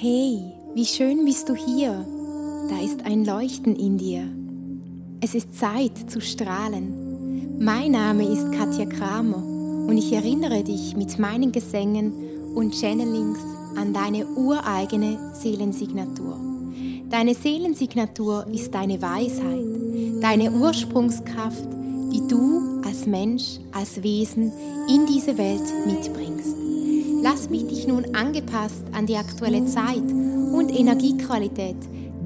Hey, wie schön bist du hier. Da ist ein Leuchten in dir. Es ist Zeit zu strahlen. Mein Name ist Katja Kramer und ich erinnere dich mit meinen Gesängen und Channelings an deine ureigene Seelensignatur. Deine Seelensignatur ist deine Weisheit, deine Ursprungskraft, die du als Mensch, als Wesen in diese Welt mitbringst. Lass mich dich nun angepasst an die aktuelle Zeit und Energiequalität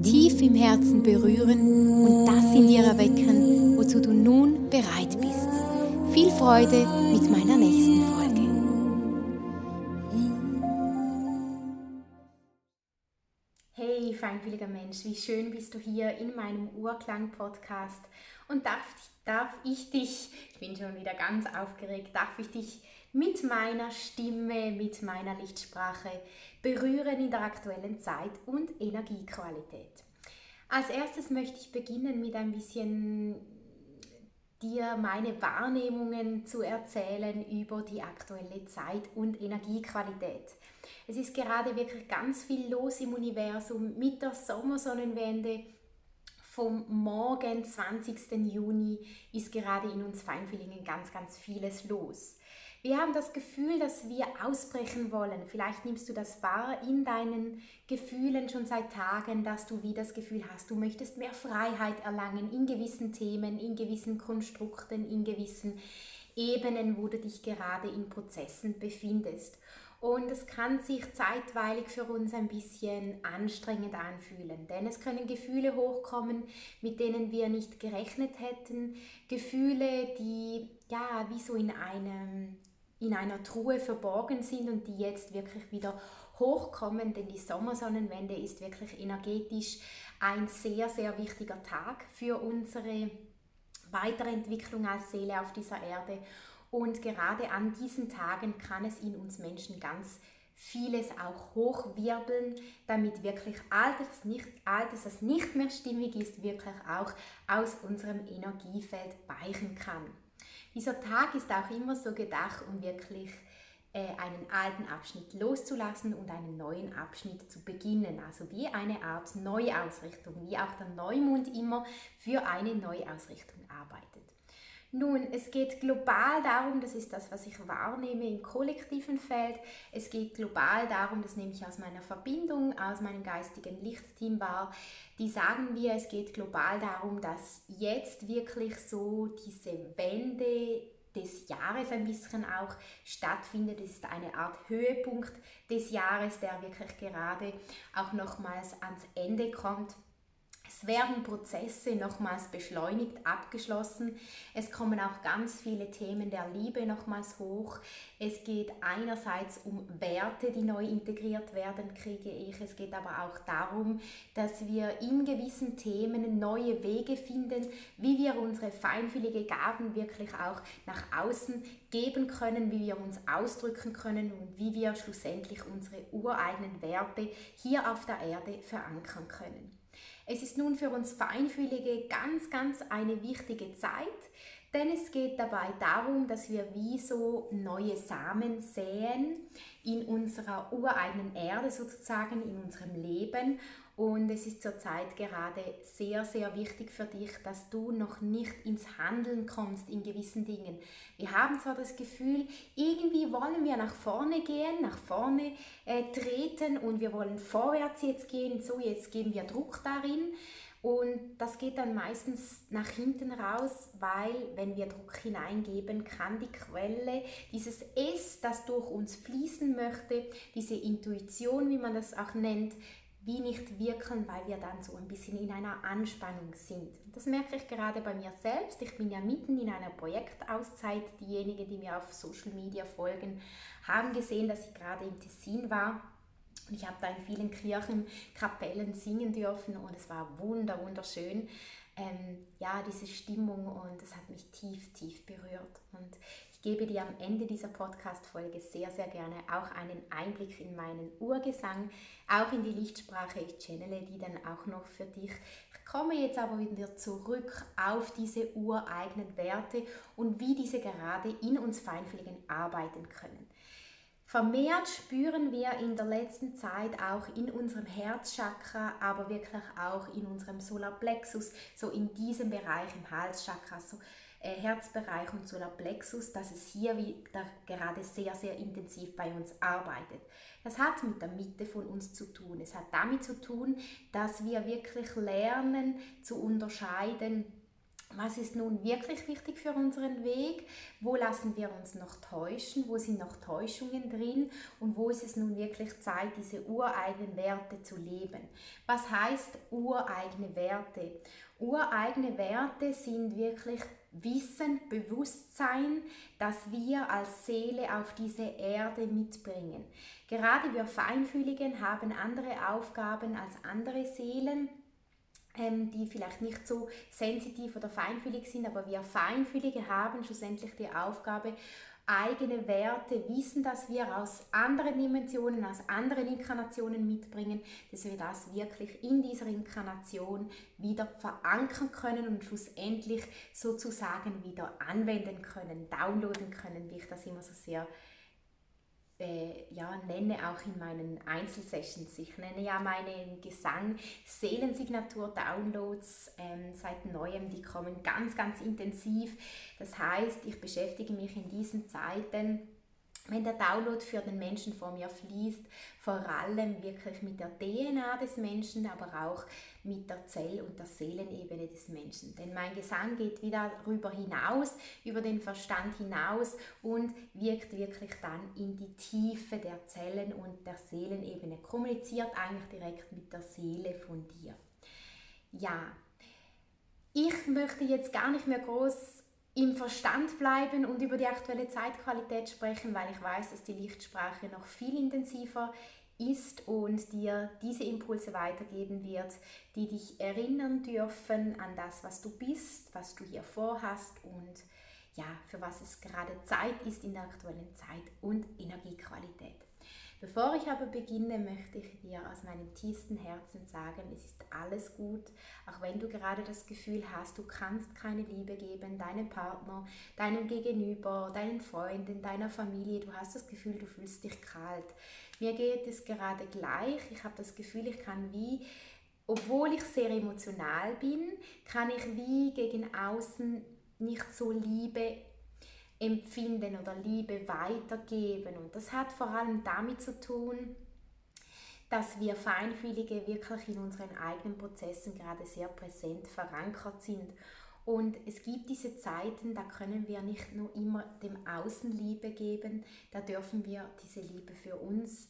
tief im Herzen berühren und das in dir erwecken, wozu du nun bereit bist. Viel Freude mit meiner nächsten Folge. Hey, feinfühliger Mensch, wie schön bist du hier in meinem Urklang-Podcast und darf, darf ich dich, ich bin schon wieder ganz aufgeregt, darf ich dich mit meiner Stimme, mit meiner Lichtsprache berühren in der aktuellen Zeit und Energiequalität. Als erstes möchte ich beginnen mit ein bisschen dir meine Wahrnehmungen zu erzählen über die aktuelle Zeit und Energiequalität. Es ist gerade wirklich ganz viel los im Universum mit der Sommersonnenwende. Vom Morgen 20. Juni ist gerade in uns Feinfühlingen ganz, ganz vieles los. Wir haben das Gefühl, dass wir ausbrechen wollen. Vielleicht nimmst du das wahr in deinen Gefühlen schon seit Tagen, dass du wie das Gefühl hast, du möchtest mehr Freiheit erlangen in gewissen Themen, in gewissen Konstrukten, in gewissen Ebenen, wo du dich gerade in Prozessen befindest. Und es kann sich zeitweilig für uns ein bisschen anstrengend anfühlen, denn es können Gefühle hochkommen, mit denen wir nicht gerechnet hätten. Gefühle, die ja wie so in einem in einer Truhe verborgen sind und die jetzt wirklich wieder hochkommen, denn die Sommersonnenwende ist wirklich energetisch ein sehr, sehr wichtiger Tag für unsere Weiterentwicklung als Seele auf dieser Erde. Und gerade an diesen Tagen kann es in uns Menschen ganz vieles auch hochwirbeln, damit wirklich Altes, nicht, Altes, das nicht mehr stimmig ist, wirklich auch aus unserem Energiefeld weichen kann. Dieser Tag ist auch immer so gedacht, um wirklich äh, einen alten Abschnitt loszulassen und einen neuen Abschnitt zu beginnen. Also wie eine Art Neuausrichtung, wie auch der Neumond immer für eine Neuausrichtung arbeitet. Nun, es geht global darum, das ist das, was ich wahrnehme im kollektiven Feld, es geht global darum, das nehme ich aus meiner Verbindung, aus meinem geistigen Lichtsteam wahr, die sagen wir, es geht global darum, dass jetzt wirklich so diese Wende des Jahres ein bisschen auch stattfindet. Es ist eine Art Höhepunkt des Jahres, der wirklich gerade auch nochmals ans Ende kommt. Es werden Prozesse nochmals beschleunigt, abgeschlossen. Es kommen auch ganz viele Themen der Liebe nochmals hoch. Es geht einerseits um Werte, die neu integriert werden, kriege ich. Es geht aber auch darum, dass wir in gewissen Themen neue Wege finden, wie wir unsere feinfühlige Gaben wirklich auch nach außen geben können, wie wir uns ausdrücken können und wie wir schlussendlich unsere ureigenen Werte hier auf der Erde verankern können. Es ist nun für uns Feinfühlige ganz, ganz eine wichtige Zeit, denn es geht dabei darum, dass wir wie so neue Samen säen in unserer ureigenen Erde sozusagen, in unserem Leben und es ist zurzeit gerade sehr, sehr wichtig für dich, dass du noch nicht ins Handeln kommst in gewissen Dingen. Wir haben zwar das Gefühl, irgendwie wollen wir nach vorne gehen, nach vorne äh, treten und wir wollen vorwärts jetzt gehen, so jetzt geben wir Druck darin. Und das geht dann meistens nach hinten raus, weil wenn wir Druck hineingeben, kann die Quelle, dieses S, das durch uns fließen möchte, diese Intuition, wie man das auch nennt, wie nicht wirken, weil wir dann so ein bisschen in einer Anspannung sind. Das merke ich gerade bei mir selbst. Ich bin ja mitten in einer Projektauszeit. Diejenigen, die mir auf Social Media folgen, haben gesehen, dass ich gerade im Tessin war. Und ich habe da in vielen Kirchen, Kapellen singen dürfen und es war wunder, wunderschön. Ähm, ja, diese Stimmung und es hat mich tief, tief berührt. Und gebe dir am Ende dieser Podcast-Folge sehr, sehr gerne auch einen Einblick in meinen Urgesang, auch in die Lichtsprache. Ich channele die dann auch noch für dich. Ich komme jetzt aber wieder zurück auf diese ureigenen Werte und wie diese gerade in uns Feinfühligen arbeiten können. Vermehrt spüren wir in der letzten Zeit auch in unserem Herzchakra, aber wirklich auch in unserem Solarplexus, so in diesem Bereich im Halschakra, so äh, Herzbereich und Solarplexus, dass es hier wieder gerade sehr, sehr intensiv bei uns arbeitet. Das hat mit der Mitte von uns zu tun. Es hat damit zu tun, dass wir wirklich lernen zu unterscheiden, was ist nun wirklich wichtig für unseren Weg, wo lassen wir uns noch täuschen, wo sind noch Täuschungen drin und wo ist es nun wirklich Zeit, diese ureigenen Werte zu leben. Was heißt ureigene Werte? Ureigene Werte sind wirklich Wissen, Bewusstsein, das wir als Seele auf diese Erde mitbringen. Gerade wir Feinfühligen haben andere Aufgaben als andere Seelen ähm, die vielleicht nicht so sensitiv oder feinfühlig sind, aber wir Feinfühlige haben schlussendlich die Aufgabe, eigene Werte, Wissen, das wir aus anderen Dimensionen, aus anderen Inkarnationen mitbringen, dass wir das wirklich in dieser Inkarnation wieder verankern können und schlussendlich sozusagen wieder anwenden können, downloaden können, wie ich das immer so sehr ja, nenne auch in meinen Einzelsessions. Ich nenne ja meinen Gesang Seelensignatur-Downloads ähm, seit neuem. Die kommen ganz, ganz intensiv. Das heißt, ich beschäftige mich in diesen Zeiten wenn der Download für den Menschen vor mir fließt, vor allem wirklich mit der DNA des Menschen, aber auch mit der Zell- und der Seelenebene des Menschen. Denn mein Gesang geht wieder darüber hinaus, über den Verstand hinaus und wirkt wirklich dann in die Tiefe der Zellen und der Seelenebene, kommuniziert eigentlich direkt mit der Seele von dir. Ja, ich möchte jetzt gar nicht mehr groß im Verstand bleiben und über die aktuelle Zeitqualität sprechen, weil ich weiß, dass die Lichtsprache noch viel intensiver ist und dir diese Impulse weitergeben wird, die dich erinnern dürfen an das, was du bist, was du hier vorhast und ja, für was es gerade Zeit ist in der aktuellen Zeit und Energiequalität. Bevor ich aber beginne, möchte ich dir aus meinem tiefsten Herzen sagen, es ist alles gut, auch wenn du gerade das Gefühl hast, du kannst keine Liebe geben, deinem Partner, deinem Gegenüber, deinen Freunden, deiner Familie, du hast das Gefühl, du fühlst dich kalt. Mir geht es gerade gleich, ich habe das Gefühl, ich kann wie obwohl ich sehr emotional bin, kann ich wie gegen außen nicht so Liebe empfinden oder Liebe weitergeben. Und das hat vor allem damit zu tun, dass wir Feinfühlige wirklich in unseren eigenen Prozessen gerade sehr präsent verankert sind. Und es gibt diese Zeiten, da können wir nicht nur immer dem Außen Liebe geben, da dürfen wir diese Liebe für uns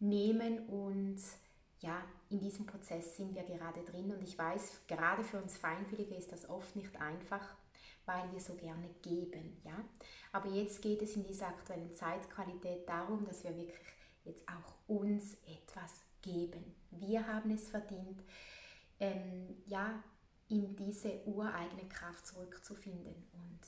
nehmen und ja, in diesem Prozess sind wir gerade drin und ich weiß, gerade für uns Feinfühlige ist das oft nicht einfach, weil wir so gerne geben. Ja? Aber jetzt geht es in dieser aktuellen Zeitqualität darum, dass wir wirklich jetzt auch uns etwas geben. Wir haben es verdient, ähm, ja, in diese ureigene Kraft zurückzufinden. Und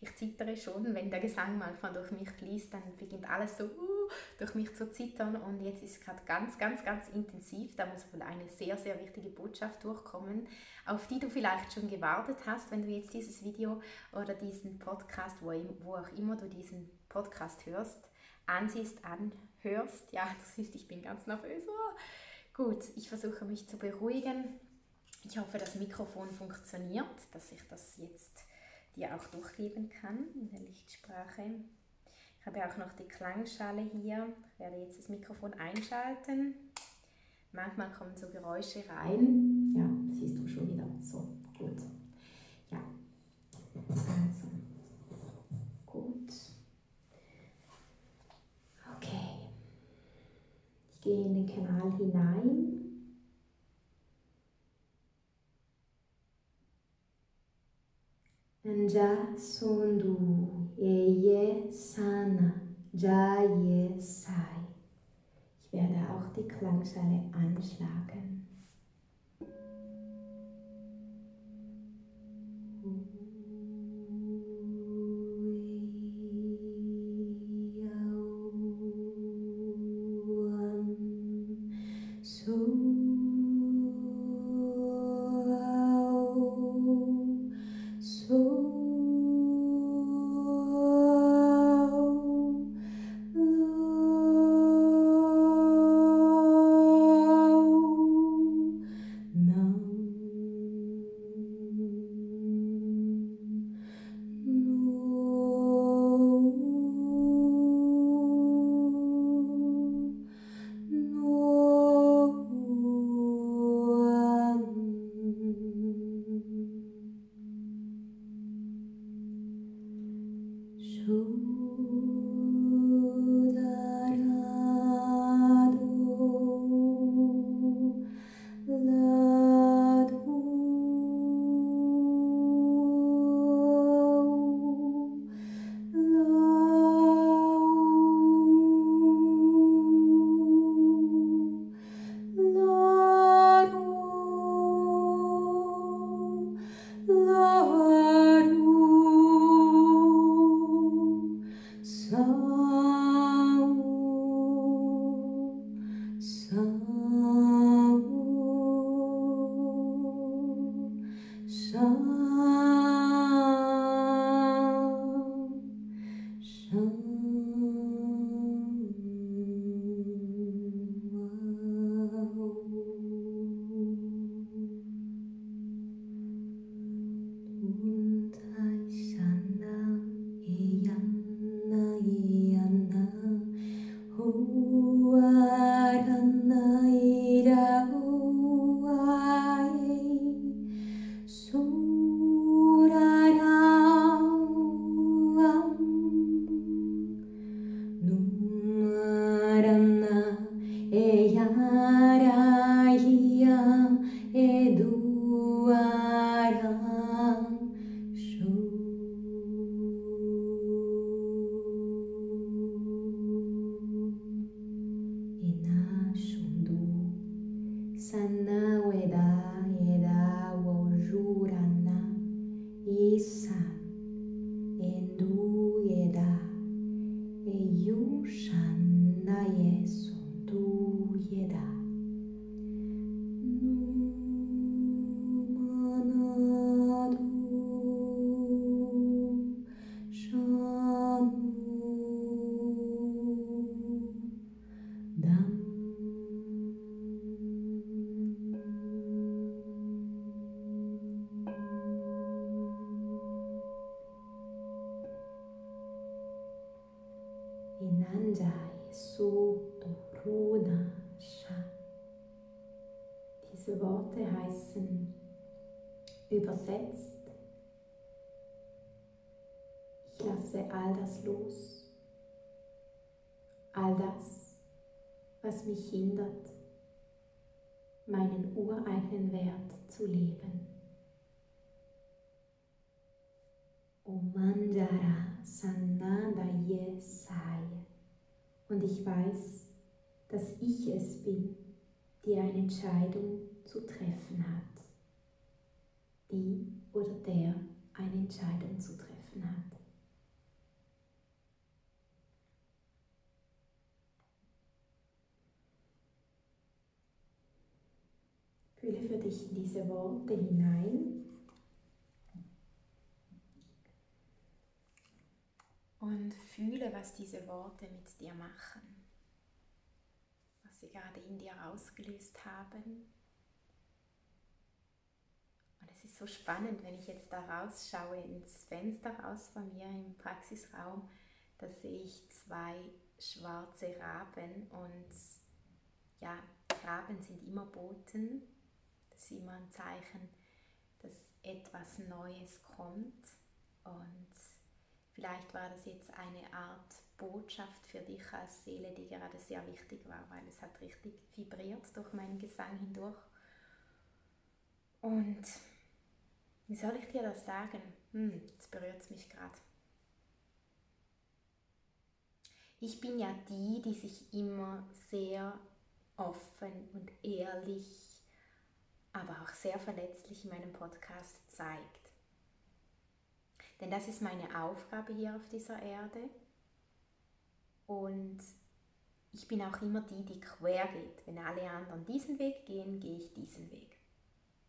ich zittere schon, wenn der Gesang manchmal durch mich fließt, dann beginnt alles so uh, durch mich zu zittern. Und jetzt ist es gerade ganz, ganz, ganz intensiv. Da muss wohl eine sehr, sehr wichtige Botschaft durchkommen, auf die du vielleicht schon gewartet hast, wenn du jetzt dieses Video oder diesen Podcast, wo, wo auch immer du diesen Podcast hörst, ansiehst, anhörst. Ja, du siehst, ich bin ganz nervös. Oh. Gut, ich versuche mich zu beruhigen. Ich hoffe, das Mikrofon funktioniert, dass ich das jetzt dir auch durchgeben kann in der Lichtsprache. Ich habe auch noch die Klangschale hier. Ich werde jetzt das Mikrofon einschalten. Manchmal kommen so Geräusche rein. Ja, siehst du schon wieder. So, gut. Ja. Also, gut. Okay. Ich gehe in den Kanal hinein. Anja sundu eye sana jaye sai. Ich werde auch die Klangschale anschlagen. sanna Inanjai Soto Runa Sha. Diese Worte heißen übersetzt, ich lasse all das los, all das, was mich hindert, meinen ureigenen Wert zu leben. Om Manjara Sananda Yesaya. Und ich weiß, dass ich es bin, die eine Entscheidung zu treffen hat. Die oder der eine Entscheidung zu treffen hat. Fühle für dich in diese Worte hinein und fühle, was diese Worte mit dir machen, was sie gerade in dir ausgelöst haben. Und es ist so spannend, wenn ich jetzt da rausschaue ins Fenster raus bei mir im Praxisraum, da sehe ich zwei schwarze Raben und ja, Raben sind immer Boten, das ist immer ein Zeichen, dass etwas Neues kommt und Vielleicht war das jetzt eine Art Botschaft für dich als Seele, die gerade sehr wichtig war, weil es hat richtig vibriert durch meinen Gesang hindurch. Und wie soll ich dir das sagen? Hm, jetzt berührt es mich gerade. Ich bin ja die, die sich immer sehr offen und ehrlich, aber auch sehr verletzlich in meinem Podcast zeigt. Denn das ist meine Aufgabe hier auf dieser Erde. Und ich bin auch immer die, die quer geht. Wenn alle anderen diesen Weg gehen, gehe ich diesen Weg.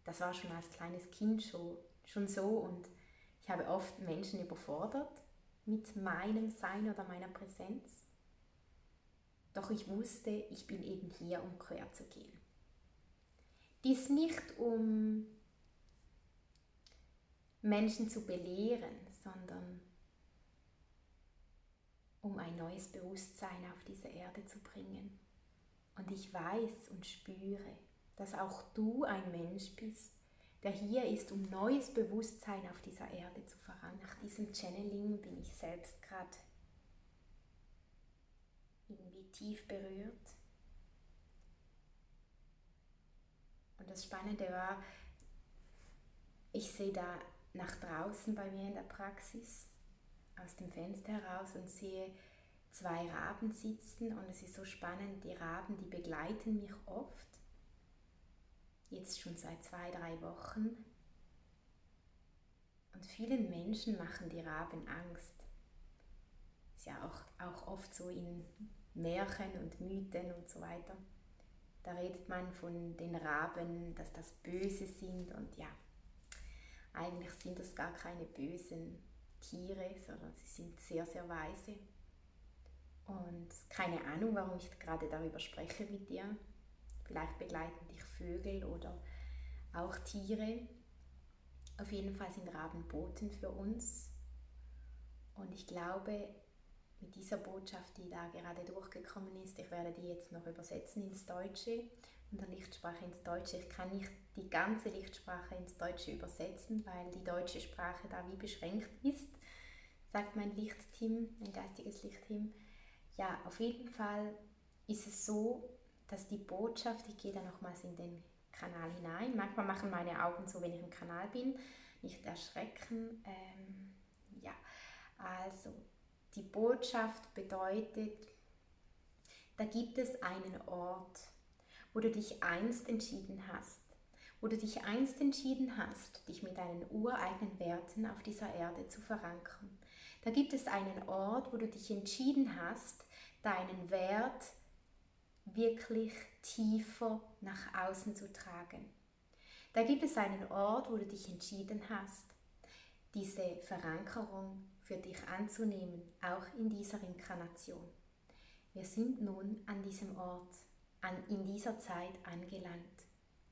Das war schon als kleines Kind schon, so und ich habe oft Menschen überfordert mit meinem Sein oder meiner Präsenz. Doch ich wusste, ich bin eben hier, um quer zu gehen. Dies nicht um Menschen zu belehren, sondern um ein neues Bewusstsein auf diese Erde zu bringen. Und ich weiß und spüre, dass auch du ein Mensch bist, der hier ist, um neues Bewusstsein auf dieser Erde zu verankern. Nach diesem Channeling bin ich selbst gerade irgendwie tief berührt. Und das Spannende war, ich sehe da nach draußen bei mir in der Praxis aus dem Fenster heraus und sehe zwei Raben sitzen und es ist so spannend, die Raben, die begleiten mich oft, jetzt schon seit zwei, drei Wochen. Und vielen Menschen machen die Raben Angst. ist ja auch, auch oft so in Märchen und Mythen und so weiter. Da redet man von den Raben, dass das Böse sind und ja, eigentlich sind das gar keine bösen Tiere, sondern sie sind sehr, sehr weise. Und keine Ahnung, warum ich gerade darüber spreche mit dir. Vielleicht begleiten dich Vögel oder auch Tiere. Auf jeden Fall sind Raben Boten für uns. Und ich glaube, mit dieser Botschaft, die da gerade durchgekommen ist, ich werde die jetzt noch übersetzen ins Deutsche und der Lichtsprache ins Deutsche. Ich kann nicht die ganze Lichtsprache ins Deutsche übersetzen, weil die deutsche Sprache da wie beschränkt ist, sagt mein Lichtteam, mein geistiges Lichtteam. Ja, auf jeden Fall ist es so, dass die Botschaft, ich gehe da nochmals in den Kanal hinein. Manchmal machen meine Augen so, wenn ich im Kanal bin, nicht erschrecken. Ähm, ja, also die Botschaft bedeutet, da gibt es einen Ort, wo du dich einst entschieden hast, wo du dich einst entschieden hast, dich mit deinen ureigenen Werten auf dieser Erde zu verankern. Da gibt es einen Ort, wo du dich entschieden hast, deinen Wert wirklich tiefer nach außen zu tragen. Da gibt es einen Ort, wo du dich entschieden hast, diese Verankerung für dich anzunehmen, auch in dieser Inkarnation. Wir sind nun an diesem Ort, an, in dieser Zeit angelangt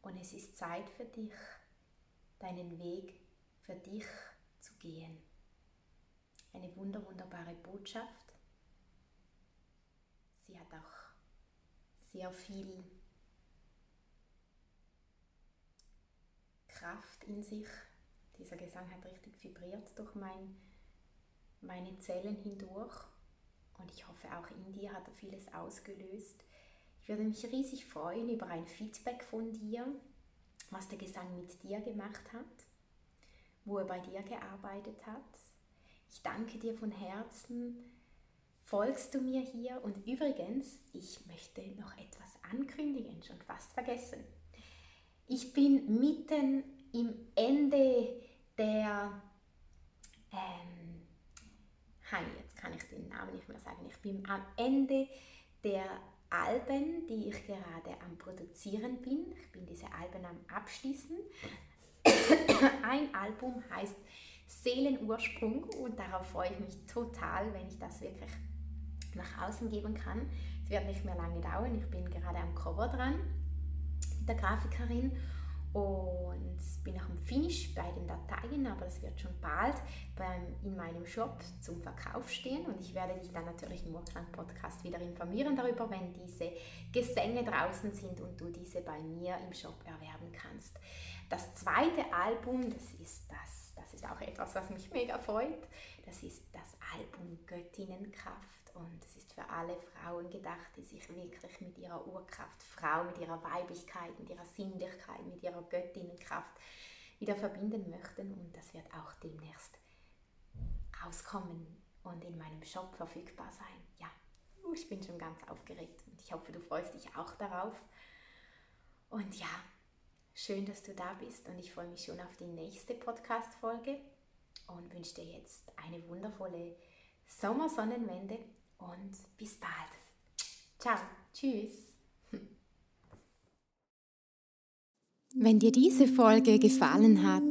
und es ist Zeit für dich, deinen Weg für dich zu gehen. Eine wunder, wunderbare Botschaft. Sie hat auch sehr viel Kraft in sich. Dieser Gesang hat richtig vibriert durch mein, meine Zellen hindurch. Und ich hoffe, auch in dir hat er vieles ausgelöst. Ich würde mich riesig freuen über ein Feedback von dir, was der Gesang mit dir gemacht hat, wo er bei dir gearbeitet hat. Ich danke dir von Herzen folgst du mir hier. Und übrigens, ich möchte noch etwas ankündigen, schon fast vergessen. Ich bin mitten im Ende der, ähm, hi, jetzt kann ich den Namen nicht mehr sagen, ich bin am Ende der Alben, die ich gerade am Produzieren bin. Ich bin diese Alben am Abschließen. Ein Album heißt Seelenursprung und darauf freue ich mich total, wenn ich das wirklich nach außen geben kann. Es wird nicht mehr lange dauern. Ich bin gerade am Cover dran mit der Grafikerin und bin noch im Finish bei den Dateien, aber das wird schon bald beim, in meinem Shop zum Verkauf stehen. Und ich werde dich dann natürlich im Urklang-Podcast wieder informieren darüber, wenn diese Gesänge draußen sind und du diese bei mir im Shop erwerben kannst. Das zweite Album, das ist das, das ist auch etwas, was mich mega freut, das ist das Album Göttinnenkraft und es ist für alle Frauen gedacht, die sich wirklich mit ihrer Urkraft, Frau, mit ihrer Weiblichkeit, mit ihrer Sinnlichkeit, mit ihrer Göttinnenkraft wieder verbinden möchten und das wird auch demnächst rauskommen und in meinem Shop verfügbar sein. Ja, ich bin schon ganz aufgeregt und ich hoffe, du freust dich auch darauf. Und ja, schön, dass du da bist und ich freue mich schon auf die nächste Podcast-Folge und wünsche dir jetzt eine wundervolle Sommersonnenwende und bis bald. Ciao, tschüss. Wenn dir diese Folge gefallen hat,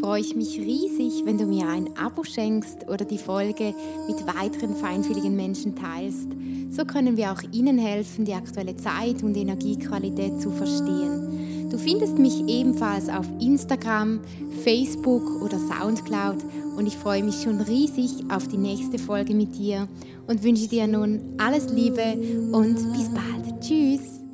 freue ich mich riesig, wenn du mir ein Abo schenkst oder die Folge mit weiteren feinfühligen Menschen teilst. So können wir auch ihnen helfen, die aktuelle Zeit und Energiequalität zu verstehen. Du findest mich ebenfalls auf Instagram, Facebook oder Soundcloud und ich freue mich schon riesig auf die nächste Folge mit dir und wünsche dir nun alles Liebe und bis bald. Tschüss.